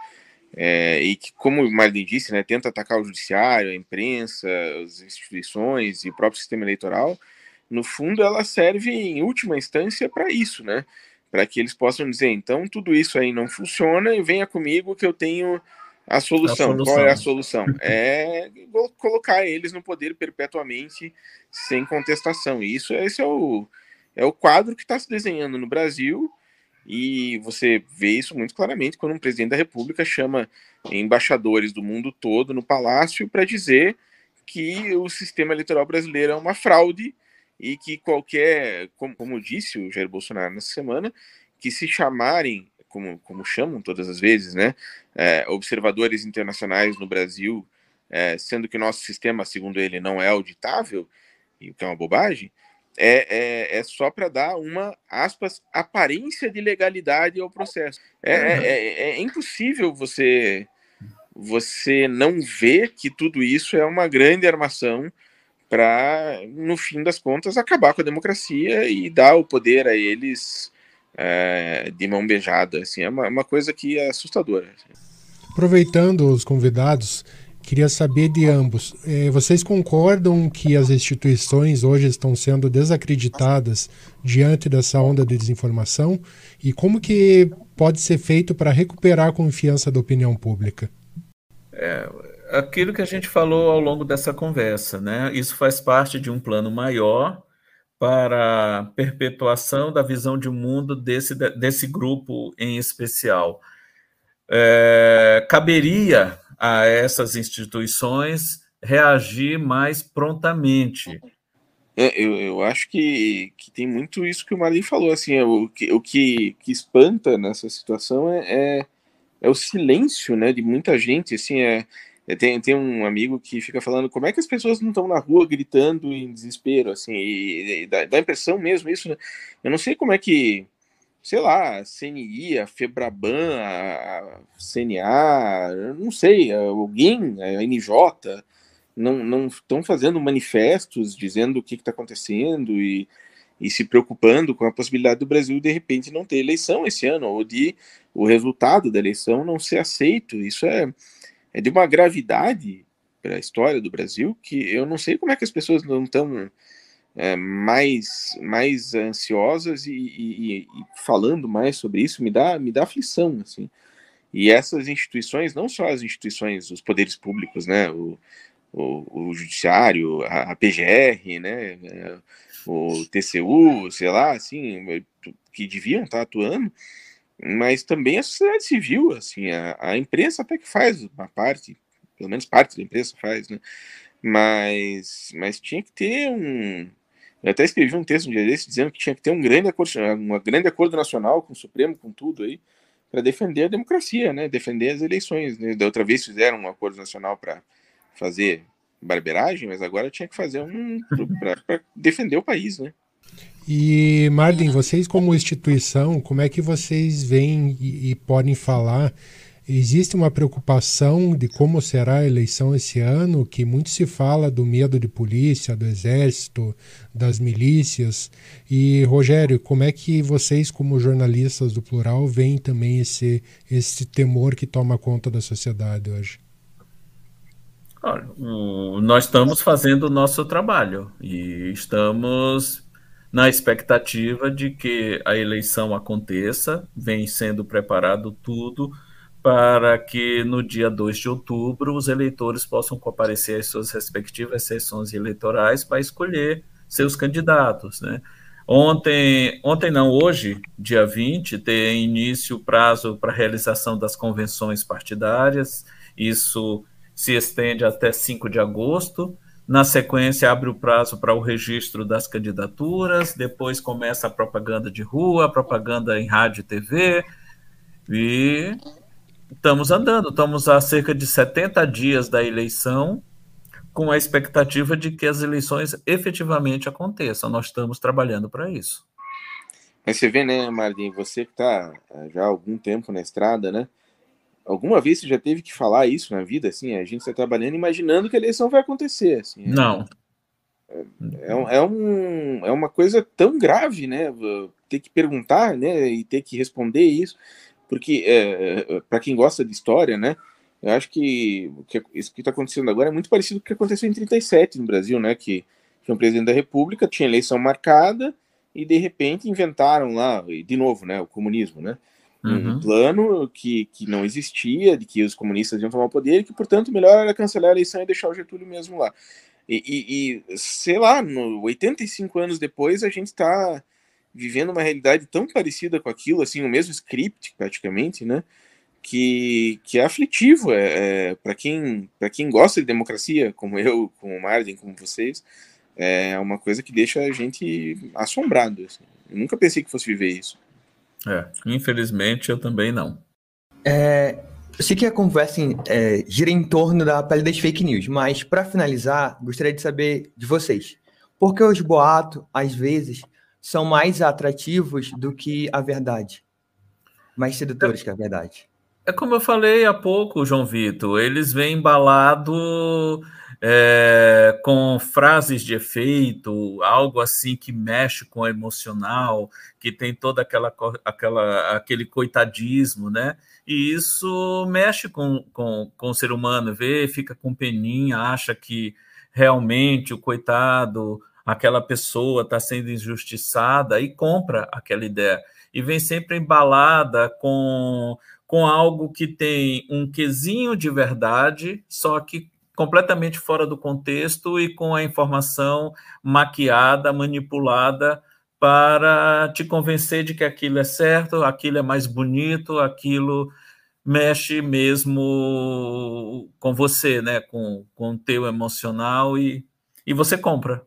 é, e que, como o Marlin disse, né, tenta atacar o judiciário, a imprensa, as instituições e o próprio sistema eleitoral, no fundo ela serve em última instância para isso, né? Para que eles possam dizer, então tudo isso aí não funciona e venha comigo que eu tenho a solução. a solução. Qual é a solução? É colocar eles no poder perpetuamente sem contestação. E isso esse é o, é o quadro que está se desenhando no Brasil e você vê isso muito claramente quando um presidente da República chama embaixadores do mundo todo no palácio para dizer que o sistema eleitoral brasileiro é uma fraude e que qualquer, como, como disse o Jair Bolsonaro nessa semana, que se chamarem, como, como chamam todas as vezes, né, é, observadores internacionais no Brasil, é, sendo que o nosso sistema, segundo ele, não é auditável, e o que é uma bobagem, é, é, é só para dar uma, aspas, aparência de legalidade ao processo. É, é, é, é impossível você, você não ver que tudo isso é uma grande armação para, no fim das contas, acabar com a democracia e dar o poder a eles é, de mão beijada. Assim, é uma, uma coisa que é assustadora. Assim. Aproveitando os convidados, queria saber de ambos. É, vocês concordam que as instituições hoje estão sendo desacreditadas diante dessa onda de desinformação? E como que pode ser feito para recuperar a confiança da opinião pública? É, aquilo que a gente falou ao longo dessa conversa, né? Isso faz parte de um plano maior para a perpetuação da visão de mundo desse, desse grupo em especial. É, caberia a essas instituições reagir mais prontamente. É, eu, eu acho que, que tem muito isso que o Marlin falou. Assim, é, o, que, o que, que espanta nessa situação é, é, é o silêncio né, de muita gente. Assim, é, tem, tem um amigo que fica falando como é que as pessoas não estão na rua gritando em desespero, assim, e, e dá, dá, impressão mesmo isso, né? Eu não sei como é que, sei lá, a CNI, a FEBRABAN, a CNA, não sei, alguém, a NJ, não, estão fazendo manifestos dizendo o que está acontecendo e, e se preocupando com a possibilidade do Brasil de repente não ter eleição esse ano, ou de o resultado da eleição não ser aceito. Isso é é de uma gravidade para a história do Brasil que eu não sei como é que as pessoas não estão é, mais, mais ansiosas e, e, e, falando mais sobre isso me dá, me dá aflição, assim. E essas instituições, não só as instituições, os poderes públicos, né, o, o, o judiciário, a, a, PGR, né, é, o TCU, sei lá, assim, que deviam estar atuando, mas também a sociedade civil, assim, a, a imprensa até que faz uma parte, pelo menos parte da imprensa faz, né? Mas, mas tinha que ter um. Eu até escrevi um texto um dia desse dizendo que tinha que ter um grande acordo, uma grande acordo nacional com o Supremo, com tudo aí, para defender a democracia, né? Defender as eleições. Né? Da outra vez fizeram um acordo nacional para fazer barberagem, mas agora tinha que fazer um para defender o país, né? E, Marlin, vocês como instituição, como é que vocês veem e, e podem falar Existe uma preocupação de como será a eleição esse ano, que muito se fala do medo de polícia, do exército, das milícias. E, Rogério, como é que vocês, como jornalistas do Plural, veem também esse, esse temor que toma conta da sociedade hoje? Olha, nós estamos fazendo o nosso trabalho e estamos na expectativa de que a eleição aconteça, vem sendo preparado tudo para que no dia 2 de outubro os eleitores possam comparecer às suas respectivas sessões eleitorais para escolher seus candidatos, né? Ontem, ontem não, hoje, dia 20, tem início o prazo para realização das convenções partidárias, isso se estende até 5 de agosto, na sequência, abre o prazo para o registro das candidaturas, depois começa a propaganda de rua, propaganda em rádio e TV, e estamos andando, estamos a cerca de 70 dias da eleição, com a expectativa de que as eleições efetivamente aconteçam. Nós estamos trabalhando para isso. Mas você vê, né, Marlin, você que está eh, já há algum tempo na estrada, né? Alguma vez você já teve que falar isso na vida, assim? A gente está trabalhando imaginando que a eleição vai acontecer, assim. Não. É, é, é, um, é uma coisa tão grave, né? Ter que perguntar, né? E ter que responder isso porque é, é para quem gosta de história, né, eu acho que, que isso que está acontecendo agora é muito parecido com o que aconteceu em 37 no Brasil, né, que, que um presidente da República tinha eleição marcada e de repente inventaram lá, de novo, né, o comunismo, né, uhum. um plano que, que não existia, de que os comunistas iam tomar o poder e que, portanto, melhor era cancelar a eleição e deixar o Getúlio mesmo lá. E, e, e sei lá, no 85 anos depois, a gente está vivendo uma realidade tão parecida com aquilo, assim, o mesmo script praticamente, né? Que, que é aflitivo é, é para quem para quem gosta de democracia, como eu, como o Martin, como vocês, é uma coisa que deixa a gente assombrado. Assim. Eu nunca pensei que fosse viver isso. É, infelizmente eu também não. É, eu sei que a conversa é, gira em torno da pele das fake news, mas para finalizar, gostaria de saber de vocês. Por que os boatos, às vezes, são mais atrativos do que a verdade. Mais sedutores é, que a verdade. É como eu falei há pouco, João Vitor, eles vêm embalado é, com frases de efeito, algo assim que mexe com o emocional, que tem toda aquela, aquela aquele coitadismo, né? E isso mexe com, com, com o ser humano, vê, fica com peninha, acha que realmente o coitado aquela pessoa está sendo injustiçada e compra aquela ideia. E vem sempre embalada com, com algo que tem um quesinho de verdade, só que completamente fora do contexto e com a informação maquiada, manipulada para te convencer de que aquilo é certo, aquilo é mais bonito, aquilo mexe mesmo com você, né? com, com o teu emocional e, e você compra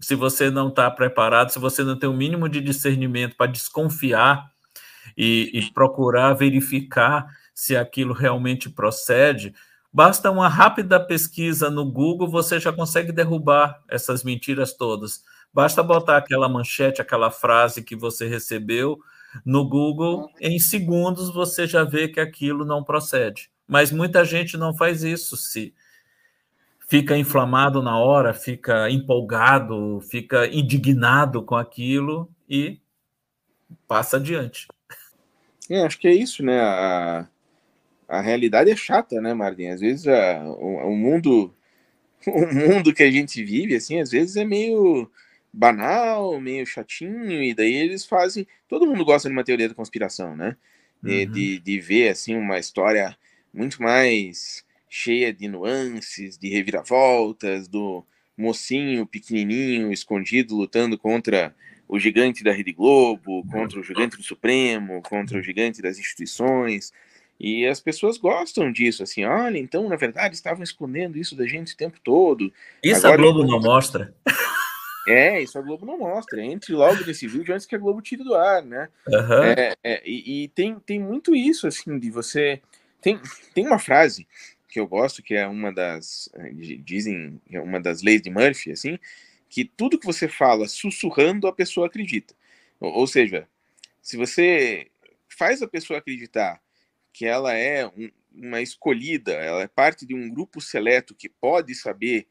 se você não está preparado, se você não tem o mínimo de discernimento para desconfiar e, e, procurar verificar se aquilo realmente procede, basta uma rápida pesquisa no Google, você já consegue derrubar essas mentiras todas. Basta botar aquela manchete, aquela frase que você recebeu no Google, em segundos você já vê que aquilo não procede. Mas muita gente não faz isso. Se fica inflamado na hora, fica empolgado, fica indignado com aquilo e passa adiante. É, acho que é isso, né? A, a realidade é chata, né, Martin? Às vezes a, o, o, mundo o mundo que a gente vive, assim, às vezes é meio banal, meio chatinho, e daí eles fazem. Todo mundo gosta de uma teoria da conspiração, né? De, uhum. de, de ver assim uma história muito mais cheia de nuances, de reviravoltas, do mocinho pequenininho escondido lutando contra o gigante da Rede Globo, contra o gigante do Supremo, contra o gigante das instituições. E as pessoas gostam disso, assim, olha, então, na verdade, estavam escondendo isso da gente o tempo todo. Isso Agora, a Globo não mostra. É, isso a Globo não mostra. Entre logo nesse vídeo antes que a Globo tire do ar, né? Uhum. É, é, e, e tem, tem muito isso, assim, de você. Tem, tem uma frase que eu gosto, que é uma das, eh, dizem, é uma das leis de Murphy, assim, que tudo que você fala sussurrando, a pessoa acredita. Ou, ou seja, se você faz a pessoa acreditar que ela é um, uma escolhida, ela é parte de um grupo seleto que pode saber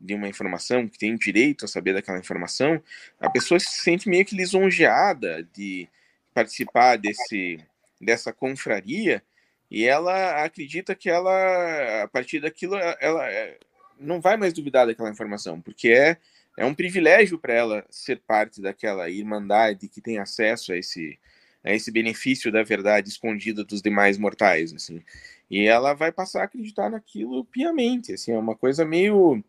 de uma informação, que tem direito a saber daquela informação, a pessoa se sente meio que lisonjeada de participar desse, dessa confraria e ela acredita que ela, a partir daquilo, ela é, não vai mais duvidar daquela informação, porque é, é um privilégio para ela ser parte daquela irmandade que tem acesso a esse, a esse benefício da verdade escondida dos demais mortais, assim. E ela vai passar a acreditar naquilo piamente, assim, é uma coisa meio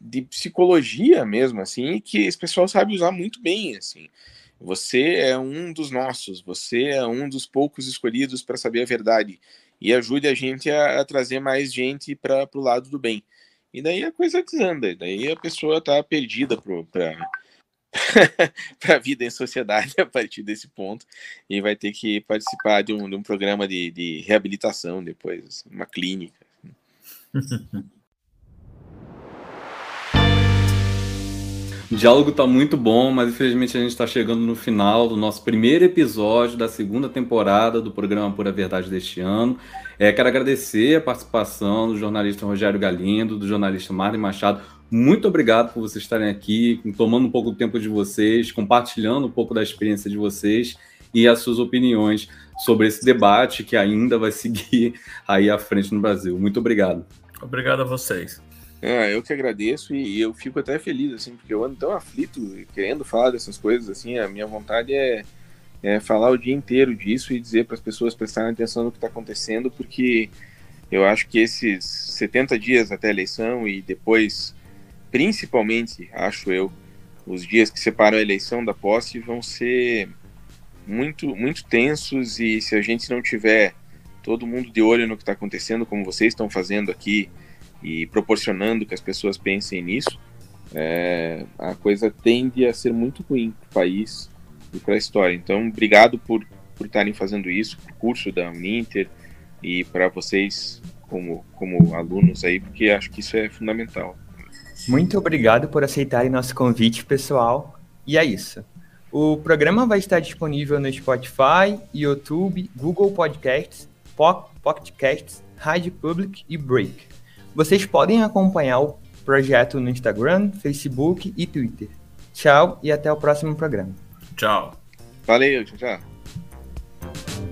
de psicologia mesmo, assim, que esse pessoal sabe usar muito bem, assim. Você é um dos nossos, você é um dos poucos escolhidos para saber a verdade. E ajude a gente a, a trazer mais gente para o lado do bem. E daí a coisa desanda, daí a pessoa está perdida para para a vida em sociedade a partir desse ponto e vai ter que participar de um, de um programa de, de reabilitação depois, assim, uma clínica. O diálogo está muito bom, mas infelizmente a gente está chegando no final do nosso primeiro episódio da segunda temporada do programa Pura Verdade deste ano. É, quero agradecer a participação do jornalista Rogério Galindo, do jornalista Marlon Machado. Muito obrigado por vocês estarem aqui, tomando um pouco do tempo de vocês, compartilhando um pouco da experiência de vocês e as suas opiniões sobre esse debate que ainda vai seguir aí à frente no Brasil. Muito obrigado. Obrigado a vocês. É, eu que agradeço e eu fico até feliz, assim, porque eu ando tão aflito querendo falar dessas coisas, assim, a minha vontade é, é falar o dia inteiro disso e dizer para as pessoas prestarem atenção no que está acontecendo, porque eu acho que esses 70 dias até a eleição e depois, principalmente, acho eu, os dias que separam a eleição da posse vão ser muito, muito tensos e se a gente não tiver todo mundo de olho no que está acontecendo, como vocês estão fazendo aqui, e proporcionando que as pessoas pensem nisso, é, a coisa tende a ser muito ruim para o país e para a história. Então, obrigado por, por estarem fazendo isso, o curso da Uninter e para vocês como, como alunos aí, porque acho que isso é fundamental. Muito obrigado por aceitarem nosso convite, pessoal. E é isso. O programa vai estar disponível no Spotify, YouTube, Google Podcasts, Pocket Casts, Rádio Public e Break. Vocês podem acompanhar o projeto no Instagram, Facebook e Twitter. Tchau e até o próximo programa. Tchau. Valeu, tchau, tchau.